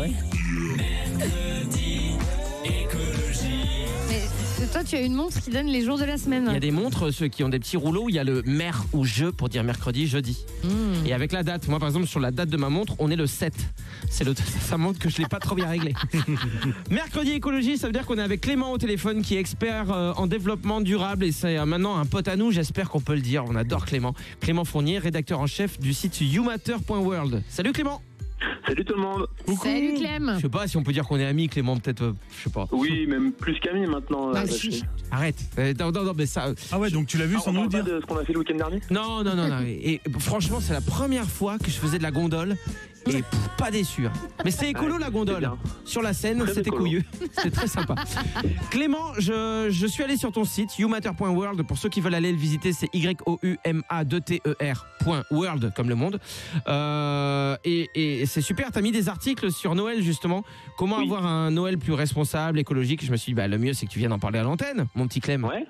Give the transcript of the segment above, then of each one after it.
Ah ouais Mais toi, tu as une montre qui donne les jours de la semaine. Il y a des montres, ceux qui ont des petits rouleaux, où il y a le mer ou je pour dire mercredi, jeudi. Mmh. Et avec la date, moi par exemple sur la date de ma montre, on est le 7. C'est le ça montre que je l'ai pas trop bien réglé. mercredi écologie, ça veut dire qu'on est avec Clément au téléphone qui est expert euh, en développement durable et c'est euh, maintenant un pote à nous, j'espère qu'on peut le dire. On adore Clément. Clément Fournier, rédacteur en chef du site youmatter.world. Salut Clément. Salut tout le monde. Salut Clem. Je sais pas si on peut dire qu'on est amis Clément peut-être euh, je sais pas. Oui, même plus qu'amis maintenant. Bah, euh, si. Arrête. Euh, non, non, non, mais ça Ah ouais, donc tu l'as vu Ah, sans on nous parle dire pas de ce qu'on a fait le week-end dernier? Non, non, non, non. Et, et franchement, c'est la première fois que je faisais de la gondole. Et pff, pas déçu. hein. Mais c'est écolo la gondole. bien. Sur la scène, Très c'était écolo. couillu. C'était très sympa. Clément, je, je suis allé sur ton site, youmatter.world. Pour ceux qui veulent aller le visiter, c'est Y-O-U-M-A-2-T-E-R.world, comme le monde. Euh, et et c'est super, t'as mis des articles sur Noël, justement. Comment Oui. avoir un Noël plus responsable, écologique? Je me suis dit, bah, le mieux, c'est que tu viennes en parler à l'antenne, mon petit Clem. Ouais,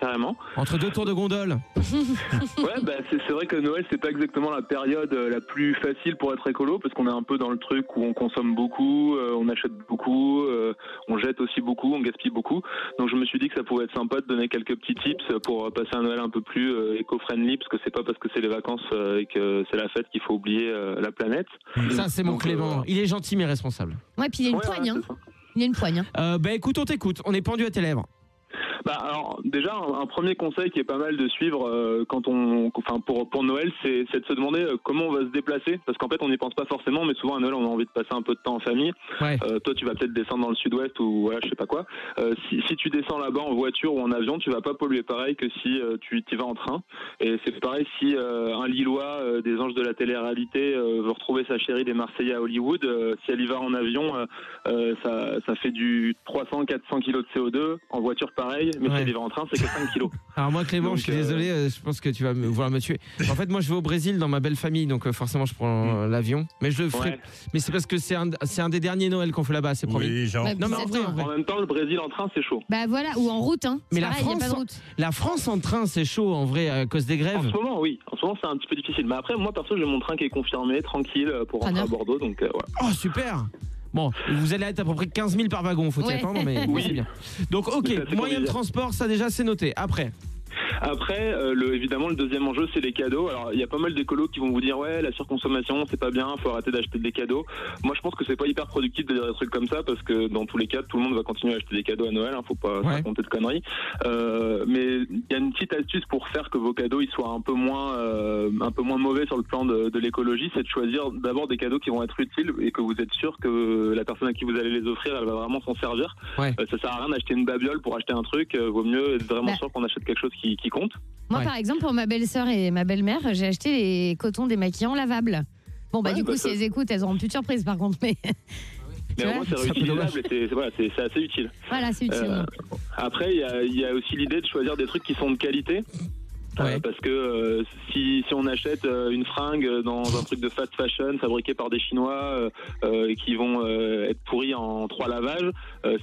carrément. Entre deux tours de gondole. Ouais, bah, c'est vrai que Noël, c'est pas exactement la période euh, la plus facile pour être écolo, parce qu'on est un peu dans le truc où on consomme beaucoup, euh, on achète beaucoup, euh, on jette aussi beaucoup, on gaspille beaucoup. Donc je me suis dit que ça pouvait être sympa de donner quelques petits tips pour passer un Noël un peu plus euh, éco-friendly, parce que c'est pas parce que c'est les vacances euh, et que c'est la fête qu'il faut oublier euh, la planète. Ça, c'est mon Donc, Clément. euh, Il est gentil, mais responsable. Ouais, puis il y a une Ouais, poigne. ouais, hein. Il y a une poigne. hein. Bah écoute, on t'écoute. On est pendu à tes lèvres. Bah alors déjà un, un premier conseil qui est pas mal de suivre euh, quand on enfin pour pour Noël c'est c'est de se demander euh, comment on va se déplacer. Parce qu'en fait on n'y pense pas forcément mais souvent à Noël on a envie de passer un peu de temps en famille. Ouais. Euh, toi tu vas peut-être descendre dans le sud-ouest ou voilà je sais pas quoi. Euh, si, si tu descends là-bas en voiture ou en avion tu vas pas polluer pareil que si euh, tu y vas en train. Et c'est pareil si euh, un Lillois euh, des anges de la télé-réalité euh, veut retrouver sa chérie des Marseillais à Hollywood euh, si elle y va en avion ça, ça fait du 300-400 kilos de CO2 en voiture pareil mais Ouais. si elle va en train c'est que 5 kilos Alors moi Clément, Donc, je suis euh, désolé, euh, je pense que tu vas me vouloir me tuer. En fait, moi je vais au Brésil dans ma belle famille, donc euh, forcément je prends euh, l'avion. Mais je le ferai. Ouais. Mais c'est parce que c'est un, c'est un des derniers Noël qu'on fait là-bas, c'est promis. Oui, genre. Non mais en vrai, en vrai. En même temps, le Brésil en train, c'est chaud. Bah voilà, ou en route. Hein. Mais la pareil, il y a pas de France- route. La France en train, c'est chaud en vrai à cause des En grèves. ce moment, oui. En ce moment, c'est un petit peu difficile. Mais après, moi, perso, j'ai mon train qui est confirmé, tranquille, euh, pour rentrer à Bordeaux. Donc, euh, voilà. Oh super. Bon, vous allez être à peu près 15 000 par wagon, faut y Ouais. attendre, mais Oui. c'est bien. Donc ok, moyen de transport, ça déjà c'est noté. Après, Après, euh, le, évidemment, le deuxième enjeu, c'est les cadeaux. Alors, il y a pas mal d'écolos qui vont vous dire, ouais, la surconsommation, c'est pas bien, faut arrêter d'acheter des cadeaux. Moi, je pense que c'est pas hyper productif de dire des trucs comme ça, parce que dans tous les cas, tout le monde va continuer à acheter des cadeaux à Noël. Hein, faut pas Ouais. raconter de conneries. Euh, mais il y a une petite astuce pour faire que vos cadeaux ils soient un peu moins, euh, un peu moins mauvais sur le plan de, de l'écologie, c'est de choisir d'abord des cadeaux qui vont être utiles et que vous êtes sûr que la personne à qui vous allez les offrir, elle va vraiment s'en servir. Ouais. Euh, ça sert à rien d'acheter une babiole pour acheter un truc. euh, vaut mieux être vraiment Bah. sûr qu'on achète quelque chose qui, qui compte. Moi, Ouais. par exemple, pour ma belle-sœur et ma belle-mère, j'ai acheté les cotons démaquillants lavables. Bon, bah, Ouais, du coup, bah, si ça- elles écoutent, elles auront plus de surprise, par contre. Mais Mais au moins c'est réutilisable et c'est- c'est voilà, c'est c'est assez utile. voilà, c'est utile. Euh, après, il y a, il y a aussi l'idée de choisir des trucs qui sont de qualité. Euh, parce que euh, si, si on achète euh, une fringue dans un truc de fast fashion fabriqué par des Chinois et qui vont être pourris en trois lavages,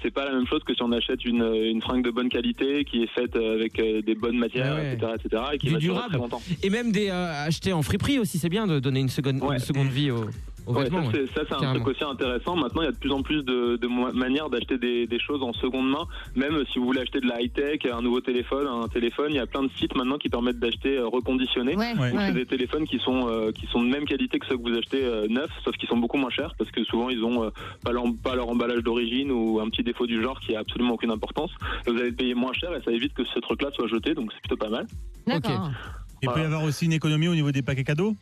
c'est pas la même chose que si on achète une, une fringue de bonne qualité qui est faite avec des bonnes matières, Ouais, ouais. etc., etc., et qui Du va durer très longtemps. et même des achetés en friperie aussi, c'est bien de donner une seconde, Ouais. une seconde vie aux, aux Ouais, vêtements. ça, ouais. c'est, un truc aussi intéressant. Maintenant, il y a de plus en plus de, manières d'acheter des, des choses en seconde main. Même si vous voulez acheter de la high-tech, un nouveau téléphone, un téléphone, il y a plein de sites maintenant qui permettent d'acheter euh, reconditionné. Ouais, c'est des téléphones qui sont euh, qui sont de même qualité que ceux que vous achetez euh, neufs, sauf qu'ils sont beaucoup moins chers parce que souvent ils ont euh, pas, leur, pas leur emballage d'origine ou un petit défaut du genre qui a absolument aucune importance. Et vous allez le payer moins cher et ça évite que ce truc-là soit jeté, donc c'est plutôt pas mal. D'accord. Il peut y avoir aussi une économie au niveau des paquets cadeaux?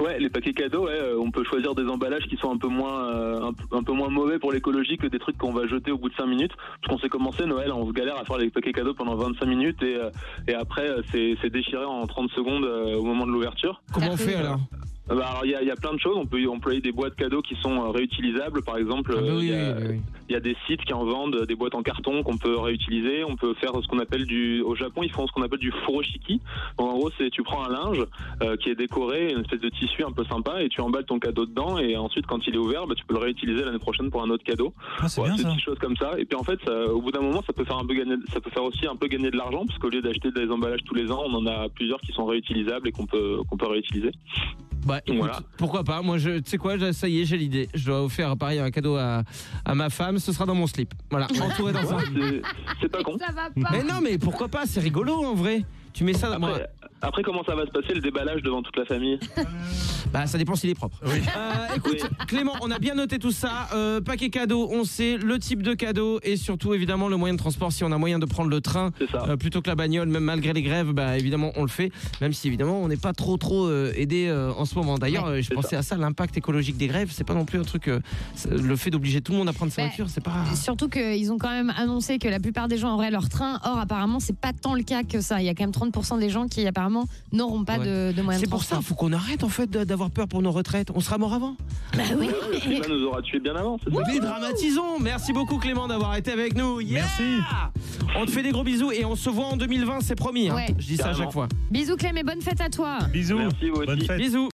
Ouais, les paquets cadeaux, ouais, euh, on peut choisir des emballages qui sont un peu moins, euh, un, peu- un peu moins mauvais pour l'écologie que des trucs qu'on va jeter au bout de 5 minutes. Parce qu'on s'est commencé Noël, on se galère à faire les paquets cadeaux pendant 25 minutes et, euh, et après c'est c'est déchiré en 30 secondes euh, au moment de l'ouverture. Comment on fait alors? Bah, alors il y a, il y a plein de choses, on peut employer des boîtes cadeaux qui sont réutilisables, par exemple. Ah bah oui, il y a- oui, oui, oui. Il y a des sites qui en vendent des boîtes en carton qu'on peut réutiliser. On peut faire ce qu'on appelle du. Au Japon, ils font ce qu'on appelle du furoshiki. Donc, en gros, c'est tu prends un linge euh, qui est décoré, une espèce de tissu un peu sympa, et tu emballes ton cadeau dedans. Et ensuite, quand il est ouvert, bah, tu peux le réutiliser l'année prochaine pour un autre cadeau. Ah, c'est bien des ça. petites choses comme ça. Et puis en fait, ça, au bout d'un moment, ça peut faire un peu gagner. Ça peut faire aussi un peu gagner de l'argent, parce qu'au lieu d'acheter des emballages tous les ans, on en a plusieurs qui sont réutilisables et qu'on peut qu'on peut réutiliser. Bah écoute, Voilà. pourquoi pas Moi, je, tu sais quoi, ça y est, j'ai l'idée. Je dois offrir pareil un cadeau à, à ma femme. Ce sera dans mon slip. Voilà, entouré dans un. Ouais, c'est- c'est pas con. Ça va pas. Mais non, mais pourquoi pas C'est rigolo en vrai. Tu mets ça dans moi. Après, après, comment ça va se passer le déballage devant toute la famille Bah, ça dépend s'il est propre. Oui. Euh, écoute, Clément, on a bien noté tout ça. Euh, paquet cadeau, on sait le type de cadeau et surtout évidemment le moyen de transport. Si on a moyen de prendre le train euh, plutôt que la bagnole, même malgré les grèves, bah évidemment on le fait. Même si évidemment on n'est pas trop trop euh, aidé euh, en ce moment. D'ailleurs, je pensais à ça, l'impact écologique des grèves, c'est pas non plus un truc. euh, le fait d'obliger tout le monde à prendre sa Bah, voiture, c'est pas. Surtout qu'ils ont quand même annoncé que la plupart des gens auraient leur train. Or, apparemment, c'est pas tant le cas que ça. Il y a quand même 30% des gens qui, apparemment, n'auront pas Ouais. de, de moyens C'est de pour ça, transport. faut qu'on arrête en fait d'avoir peur pour nos retraites. On sera mort avant. Bah oui. Le climat nous aura tués bien avant, c'est Dédramatisons. Merci beaucoup Clément d'avoir été avec nous. Yeah Merci. On te fait des gros bisous et on se voit en 2020, c'est promis. hein. Ouais. Je dis ça à chaque fois. Bisous Clem et bonne fête à toi. Bisous. Merci, vous Bonne fête. Bisous.